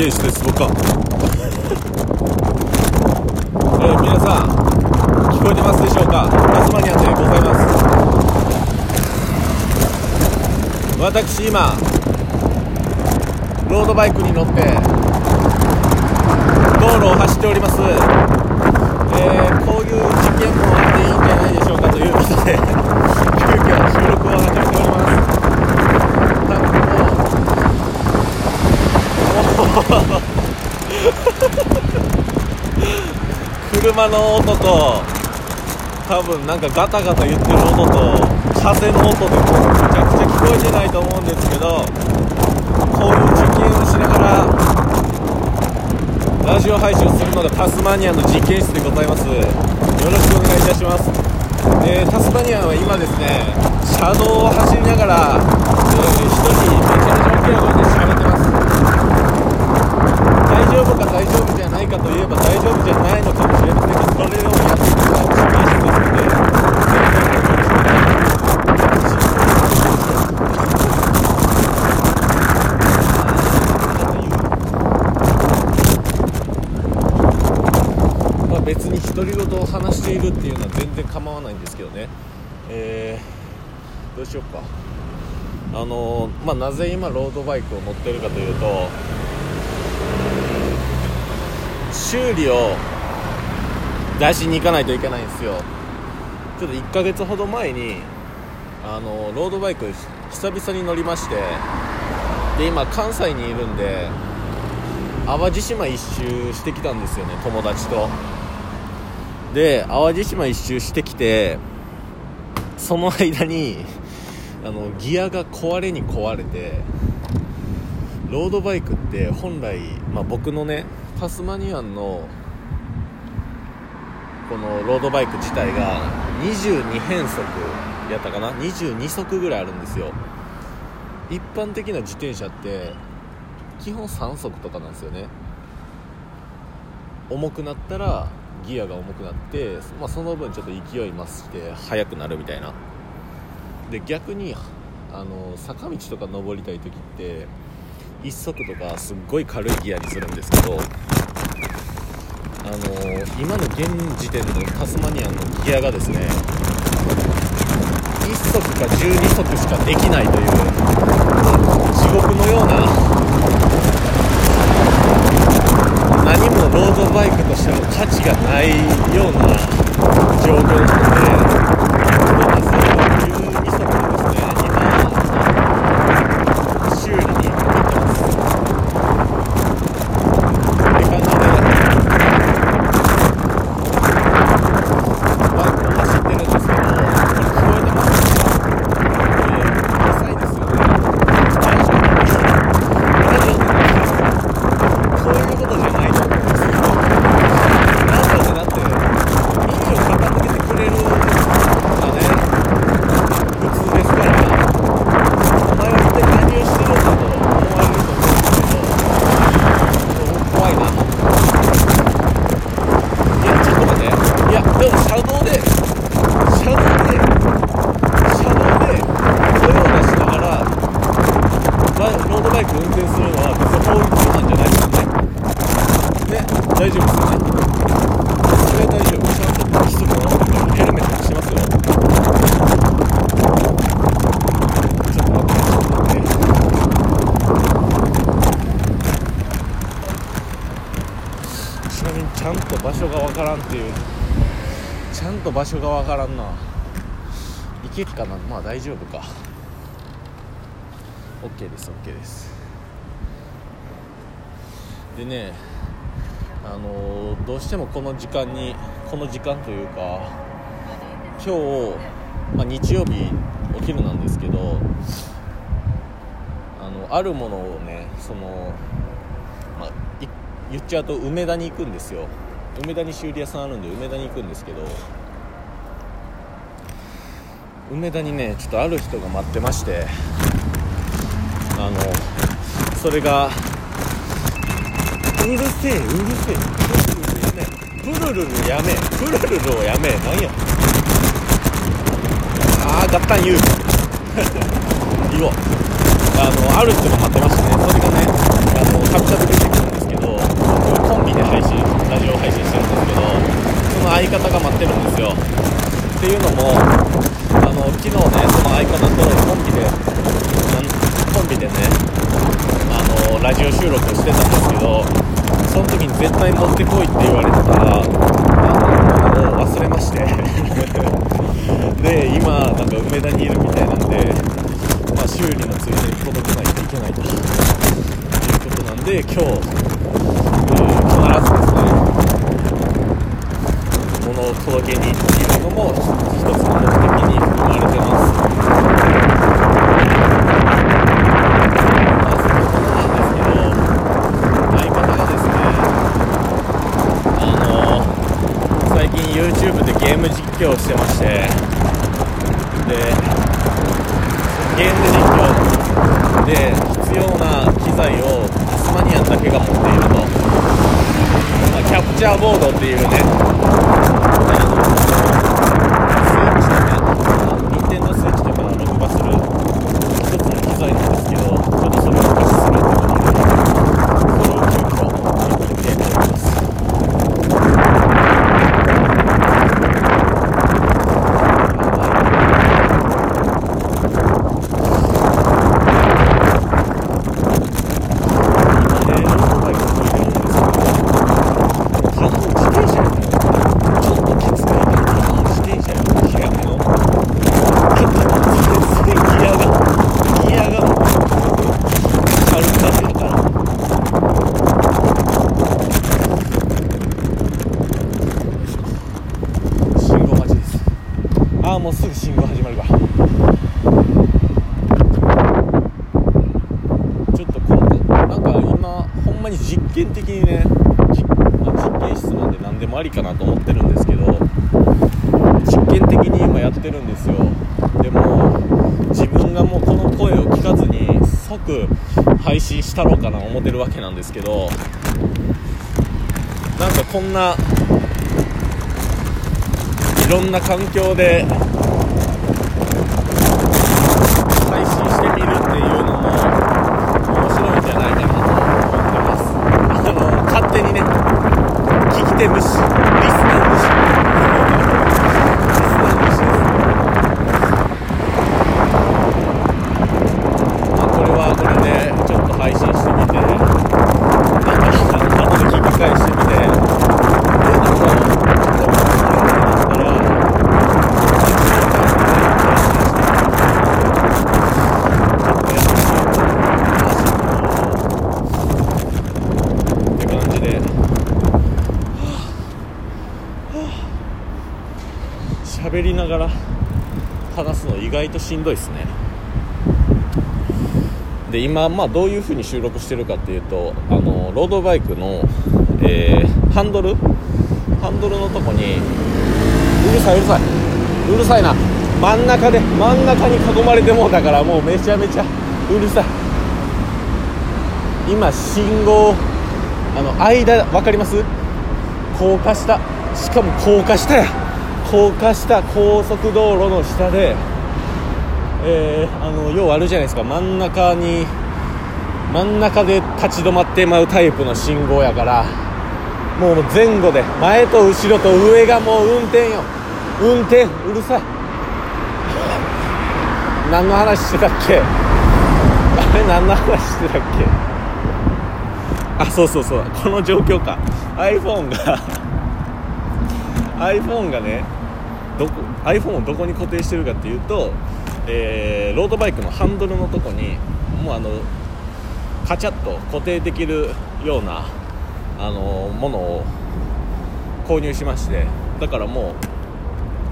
験室です僕は。えー、皆さん聞こえてますでしょうか？タスマニアでございます。私今ロードバイクに乗って道路を走っております、えー、こういう事件もあっていいんじゃないでしょうかということで急遽収録を始めております車の音と多分なんかガタガタ言ってる音と風の音でもめちゃくちゃ聞こえてないと思うんですけどこういう受験をしながらラジオ配信をするのがタスマニアの実験室でございます。よろしくお願いいたします。えー、タスマニアは今ですね車道を走りながら、えー、一人めちゃめちゃ大きな声で喋ってます。大丈夫か大丈夫じゃないかといえば大丈夫じゃないのかもしれませんがそれをやっていくのが実験室ですのでまあ別に独り言を話しているっていうのは全然構わないんですけどねえー、どうしようか。あの、まあ、なぜ今ロードバイクを乗ってるかというと修理を出しに行かないといけないんですよ。ちょっと1ヶ月ほど前にあのロードバイク久々に乗りましてで今関西にいるんで淡路島一周してきたんですよね友達と。で淡路島一周してきてその間にあのギアが壊れに壊れてロードバイクって本来、まあ、僕のねタスマニアンのこのロードバイク自体が22変速やったかな？22速ぐらいあるんですよ。一般的な自転車って基本3速とかなんですよね。重くなったらギアが重くなって、まあ、その分ちょっと勢い増して速くなるみたいな。で逆にあの坂道とか登りたい時って1足とかすっごい軽いギアにするんですけどあの、今の現時点のタスマニアのギアがですね1足か12足しかできないという地獄のような何もロードバイクとしての価値がないような状況なので運転するのは、そこを一番じゃないですかね。ね大丈夫ですよねそれは大丈夫ちゃんと規則を守ってヘルメットにしますよちょっと待ってちょっと待ってちなみにちゃんと場所がわからんっていう。ちゃんと場所がわからんな。行けるかな。まあ大丈夫か。OK です OK です。でねあのどうしてもこの時間にこの時間というか今日、まあ、日曜日お昼なんですけどあのあるものをねその、まあ、言っちゃうと梅田に行くんですよ。梅田に修理屋さんあるんで梅田に行くんですけど梅田にねちょっとある人が待ってましてあのそれがうるせえうるせえ。プルルルやめプルルルをやめなんや。ああ合体言う。言おう。あのある人も貼ってましたねそれがねあのチャーび出てくるんですけどコンビで配信ラジオ配信してるんですけどその相方が待ってるんですよ。っていうのもあの昨日ねその相方とコンビでコンビでねあのラジオ収録してたんですけどその時に絶対持ってこいって言われてたあのもう忘れまして。で今なんか梅田にいるみたいなんで、まあ、修理のついでに届けないといけないということなんで今日、必ずですね物を届けにっていうのも一つの目的に含まれてますまあそういうことなんですけど相方がですねあの最近 YouTube でゲーム実況をしてましてでゲーム実況で必要な機材をタスマニアンだけが持っていると、まあキャプチャーボードっていうねあのスイッチとか、任天堂スイッチとかを録画する一つの機材なんですけど、ちょっとそれを駆使するってことで、それを急遽見ております。今ね、ロードバイクこいでるんですけど、ただの自転車より自転車よりもちょっときついから、ただの自転車よりも速めの、全然ギアが、ギアが、軽々やから。信号待ちです。ああ、もうすぐ信号始まるわ。ちょっと今度なんか今ほんまに実験的にねまあ実験室なんで何でもありかなと思ってるんですけど実験的に今やってるんですよ。でも自分がもうこの声を聞かずに即配信したろうかな思ってるわけなんですけどなんかこんないろんな環境で配信してみるっていうのも面白いんじゃないかなと思ってますあの勝手にね聞き手無視リスナー無視リスナー無視ですまあこれはこれでちょっと配信してみてなんか後で聞き返してみてでなんかちょっと面白いなってなったらって感じで喋りながら話すの意外としんどいですね。で今、まあ、どういう風に収録してるかっていうとあのロードバイクの、えーハンドル？ハンドルのとこにうるさいうるさい。うるさいな。真ん中で真ん中に囲まれてもうたからもうめちゃめちゃうるさい。今信号あの間分かります？高架下。しかも高架下や。高架下高速道路の下でえー、あの要はあるじゃないですか。真ん中に真ん中で立ち止まってまうタイプの信号やからもう前後で前と後ろと上がもう運転よ。運転うるさい。何の話してたっけ？あれ何の話してたっけ？あそうそうそう。この状況か。iPhone が iPhone がねどこ iPhone をどこに固定してるかっていうと、えーロードバイクのハンドルのとこにもうあのカチャッと固定できるようなあのものを購入しましてだからも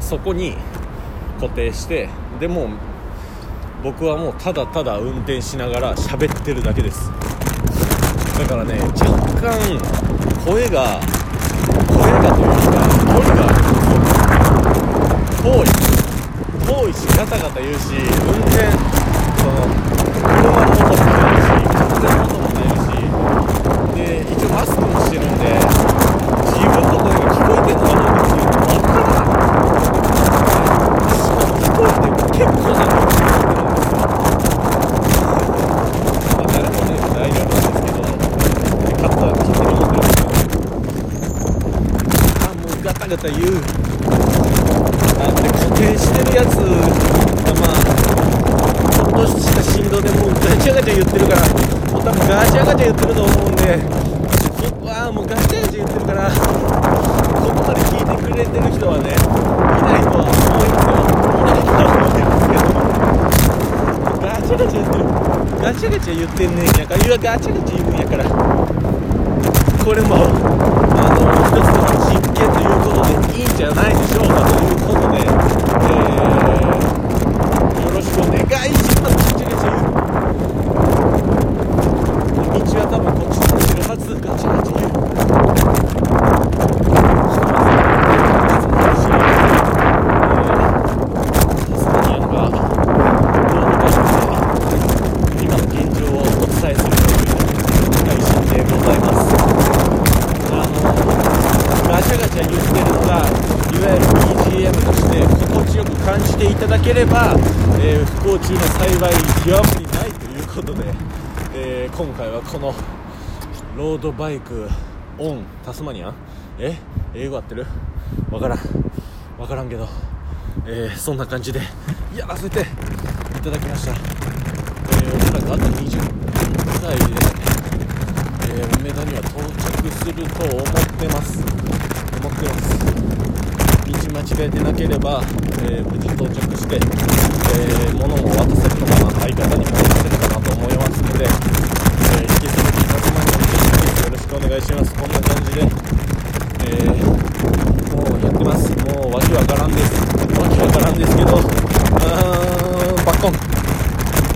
うそこに固定してでもう僕はもうただただ運転しながら喋ってるだけです。だからね若干声が声がというか距離が遠い。遠いしガタガタ言うし運転その車の音も入るし風の音も入るしで一応マスクもしてるんで自分の声が聞こえてるのかどうかっていうのも分からない聞こえて結構な量聞こえてるんですよまあ誰もね大丈夫なんですけどカッター勝手に持ってるんですけどあもうガタガタ言う。なんで固定してるやつがまあちょっとした振動でもうガチャガチャ言ってるからもう多分ガチャガチャ言ってると思うんでこわあもうガチャガチャ言ってるからここまで聞いてくれてる人はねいないとは思いますよいないとは思いますけどガチャガチャ言ってるガチャガチャ言ってんねんやからいやガチャガチャ言うんやからこれもあの一つの実験といういいんじゃないでしょうかということで、えー、よろしくお願いします。ガチガチ言う道は多分こっちに走るはずガチガチ言う今の現状をお伝えするという配信でございますあのガチャガチャ言ってるのがいわゆる BGM として心地よく感じていただければ、えー不幸中の幸い極まりないということで、えー今回はこのロードバイクオンタスマニア？え？英語合ってる？わからん。わからんけど、えーそんな感じでやらせていただきました、えー、おそらくあと20分ぐらいで、えー、梅田には到着すると思ってます。思ってます。道間違えてなければ、え無事到着して、えー物も渡せるのかな相方にも渡せるかますので、えー、引き続き100万人です。よろしくお願いします。こんな感じで、えー、もうやってます。もうわけわからんです。わけわからんですけど、うー、バッコン。